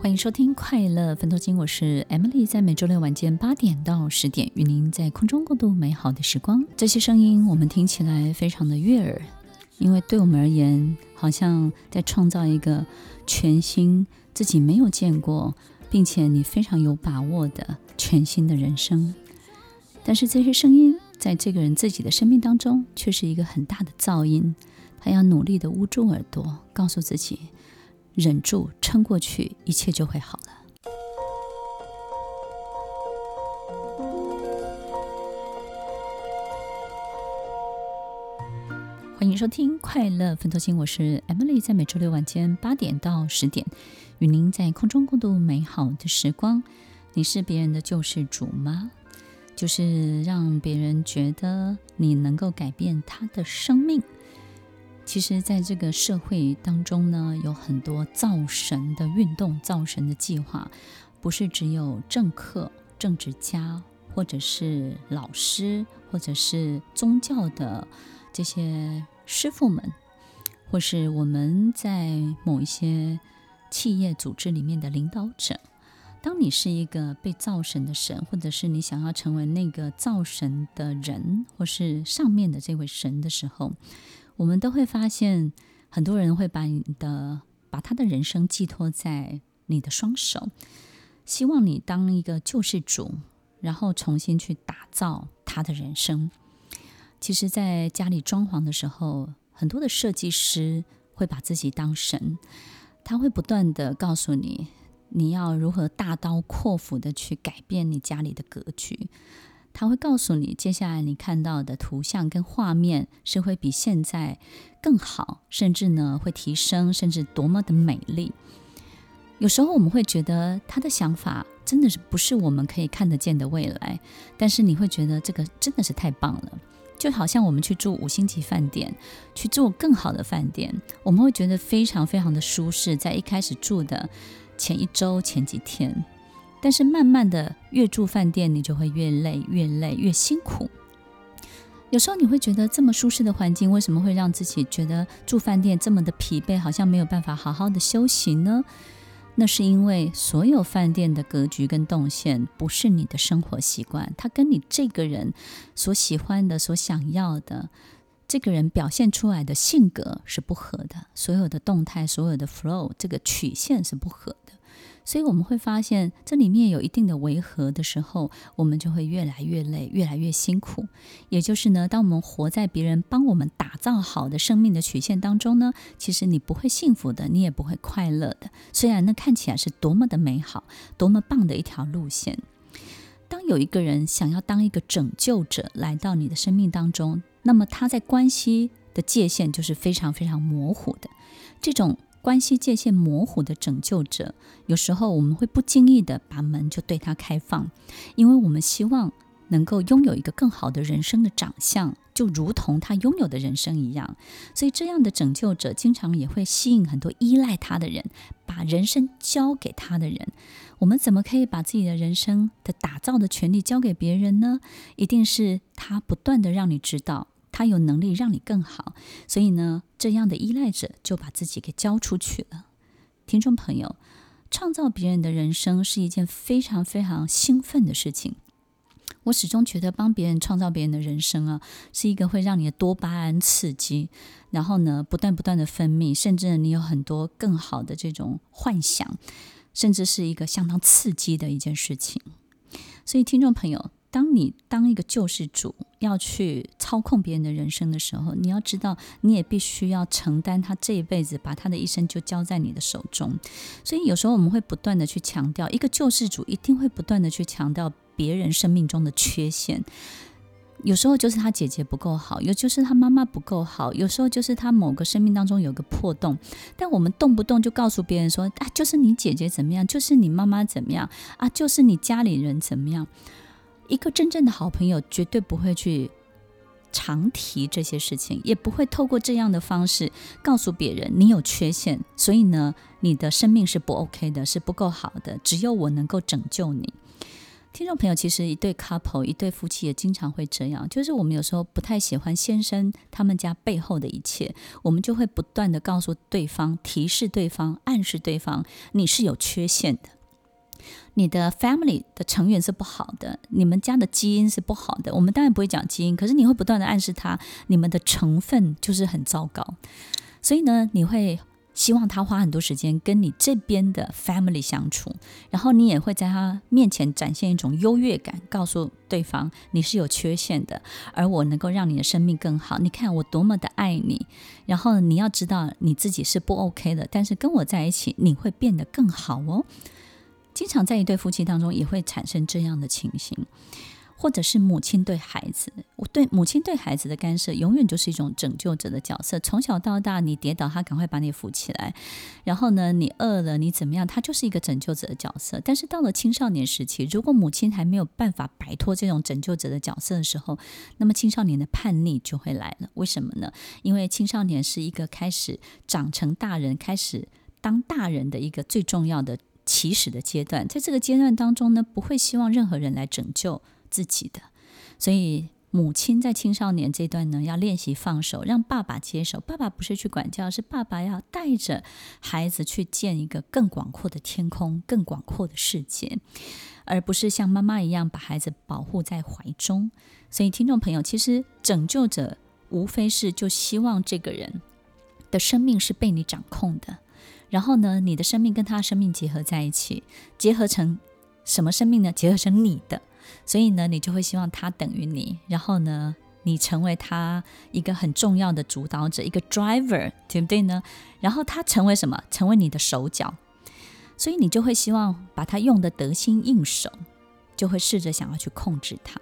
欢迎收听《快乐分多金》，我是 Emily，在每周六晚间八点到十点，与您在空中共度美好的时光。这些声音我们听起来非常的悦耳，因为对我们而言，好像在创造一个全新、自己没有见过，并且你非常有把握的全新的人生。但是这些声音在这个人自己的生命当中，却是一个很大的噪音，他要努力的捂住耳朵，告诉自己。忍住，撑过去，一切就会好了。欢迎收听《快乐分多金》，我是 Emily，在每周六晚间八点到十点，与您在空中共度美好的时光。你是别人的救世主吗？就是让别人觉得你能够改变他的生命。其实，在这个社会当中呢，有很多造神的运动、造神的计划，不是只有政客、政治家，或者是老师，或者是宗教的这些师傅们，或是我们在某一些企业组织里面的领导者。当你是一个被造神的神，或者是你想要成为那个造神的人，或是上面的这位神的时候，我们都会发现，很多人会把你的、把他的人生寄托在你的双手，希望你当一个救世主，然后重新去打造他的人生。其实，在家里装潢的时候，很多的设计师会把自己当神，他会不断地告诉你，你要如何大刀阔斧地去改变你家里的格局。他会告诉你，接下来你看到的图像跟画面是会比现在更好，甚至呢会提升，甚至多么的美丽。有时候我们会觉得他的想法真的是不是我们可以看得见的未来，但是你会觉得这个真的是太棒了，就好像我们去住五星级饭店，去住更好的饭店，我们会觉得非常非常的舒适，在一开始住的前一周、前几天。但是慢慢的，越住饭店，你就会越累，越累，越辛苦。有时候你会觉得这么舒适的环境，为什么会让自己觉得住饭店这么的疲惫，好像没有办法好好的休息呢？那是因为所有饭店的格局跟动线不是你的生活习惯，它跟你这个人所喜欢的、所想要的，这个人表现出来的性格是不合的，所有的动态、所有的 flow，这个曲线是不合的。所以我们会发现，这里面有一定的违和的时候，我们就会越来越累，越来越辛苦。也就是呢，当我们活在别人帮我们打造好的生命的曲线当中呢，其实你不会幸福的，你也不会快乐的。虽然那看起来是多么的美好，多么棒的一条路线。当有一个人想要当一个拯救者来到你的生命当中，那么他在关系的界限就是非常非常模糊的。这种。关系界限模糊的拯救者，有时候我们会不经意的把门就对他开放，因为我们希望能够拥有一个更好的人生的长相，就如同他拥有的人生一样。所以，这样的拯救者经常也会吸引很多依赖他的人，把人生交给他的人。我们怎么可以把自己的人生的打造的权利交给别人呢？一定是他不断的让你知道。他有能力让你更好，所以呢，这样的依赖者就把自己给交出去了。听众朋友，创造别人的人生是一件非常非常兴奋的事情。我始终觉得帮别人创造别人的人生啊，是一个会让你的多巴胺刺激，然后呢，不断不断的分泌，甚至你有很多更好的这种幻想，甚至是一个相当刺激的一件事情。所以，听众朋友。当你当一个救世主要去操控别人的人生的时候，你要知道，你也必须要承担他这一辈子把他的一生就交在你的手中。所以有时候我们会不断的去强调，一个救世主一定会不断的去强调别人生命中的缺陷。有时候就是他姐姐不够好，有就是他妈妈不够好，有时候就是他某个生命当中有个破洞。但我们动不动就告诉别人说啊，就是你姐姐怎么样，就是你妈妈怎么样啊，就是你家里人怎么样。一个真正的好朋友绝对不会去常提这些事情，也不会透过这样的方式告诉别人你有缺陷，所以呢，你的生命是不 OK 的，是不够好的，只有我能够拯救你。听众朋友，其实一对 couple，一对夫妻也经常会这样，就是我们有时候不太喜欢先生他们家背后的一切，我们就会不断地告诉对方、提示对方、暗示对方，你是有缺陷的，你的 family 的成员是不好的，你们家的基因是不好的。我们当然不会讲基因，可是你会不断的暗示他，你们的成分就是很糟糕，所以呢，你会。希望他花很多时间跟你这边的 family 相处，然后你也会在他面前展现一种优越感，告诉对方你是有缺陷的，而我能够让你的生命更好。你看我多么的爱你，然后你要知道你自己是不 OK 的，但是跟我在一起你会变得更好哦。经常在一对夫妻当中也会产生这样的情形。或者是母亲对孩子，我对母亲对孩子的干涉，永远就是一种拯救者的角色。从小到大，你跌倒，他赶快把你扶起来；然后呢，你饿了，你怎么样，他就是一个拯救者的角色。但是到了青少年时期，如果母亲还没有办法摆脱这种拯救者的角色的时候，那么青少年的叛逆就会来了。为什么呢？因为青少年是一个开始长成大人、开始当大人的一个最重要的起始的阶段。在这个阶段当中呢，不会希望任何人来拯救。自己的，所以母亲在青少年这段呢，要练习放手，让爸爸接手。爸爸不是去管教，是爸爸要带着孩子去见一个更广阔的天空、更广阔的世界，而不是像妈妈一样把孩子保护在怀中。所以，听众朋友，其实拯救者无非是就希望这个人的生命是被你掌控的，然后呢，你的生命跟他的生命结合在一起，结合成什么生命呢？结合成你的。所以呢，你就会希望他等于你，然后呢，你成为他一个很重要的主导者，一个 driver，对不对呢？然后他成为什么？成为你的手脚，所以你就会希望把他用得得心应手，就会试着想要去控制他。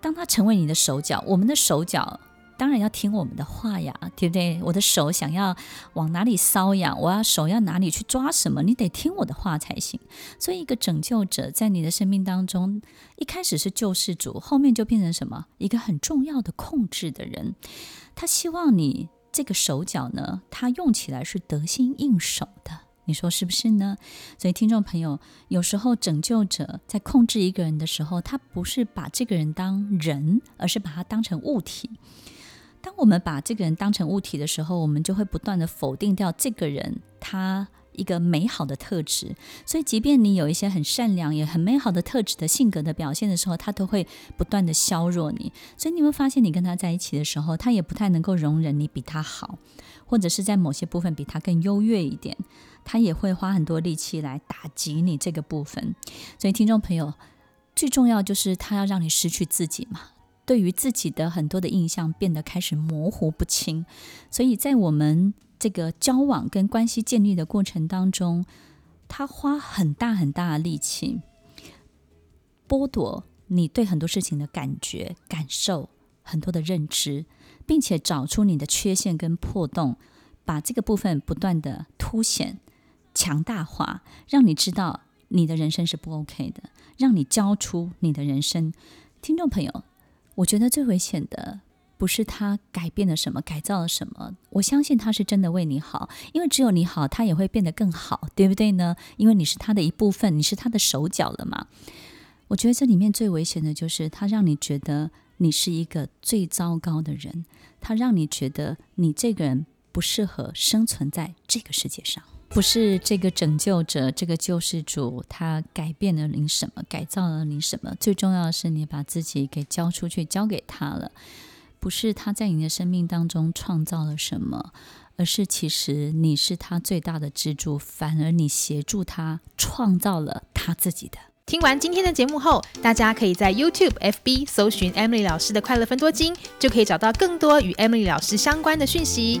当他成为你的手脚，我们的手脚。当然要听我们的话呀，对不对？我的手想要往哪里搔痒，我要手要哪里去抓什么，你得听我的话才行。所以，一个拯救者在你的生命当中，一开始是救世主，后面就变成什么？一个很重要的控制的人。他希望你这个手脚呢，他用起来是得心应手的。你说是不是呢？所以，听众朋友，有时候拯救者在控制一个人的时候，他不是把这个人当人，而是把他当成物体。当我们把这个人当成物体的时候，我们就会不断地否定掉这个人他一个美好的特质。所以，即便你有一些很善良也很美好的特质的性格的表现的时候，他都会不断地削弱你。所以，你会发现，你跟他在一起的时候，他也不太能够容忍你比他好，或者是在某些部分比他更优越一点，他也会花很多力气来打击你这个部分。所以，听众朋友，最重要就是他要让你失去自己嘛。对于自己的很多的印象变得开始模糊不清，所以在我们这个交往跟关系建立的过程当中，他花很大很大的力气剥夺你对很多事情的感觉、感受、很多的认知，并且找出你的缺陷跟破洞，把这个部分不断的凸显、强大化，让你知道你的人生是不 OK 的，让你交出你的人生。听众朋友。我觉得最危险的不是他改变了什么，改造了什么。我相信他是真的为你好，因为只有你好，他也会变得更好，对不对呢？因为你是他的一部分，你是他的手脚了嘛。我觉得这里面最危险的就是他让你觉得你是一个最糟糕的人，他让你觉得你这个人不适合生存在这个世界上。不是这个拯救者，这个救世主，他改变了你什么，改造了你什么？最重要的是，你把自己给交出去，交给他了。不是他在你的生命当中创造了什么，而是其实你是他最大的支柱，反而你协助他创造了他自己的。听完今天的节目后，大家可以在 YouTube、FB 搜寻 Emily 老师的快乐分多金，就可以找到更多与 Emily 老师相关的讯息。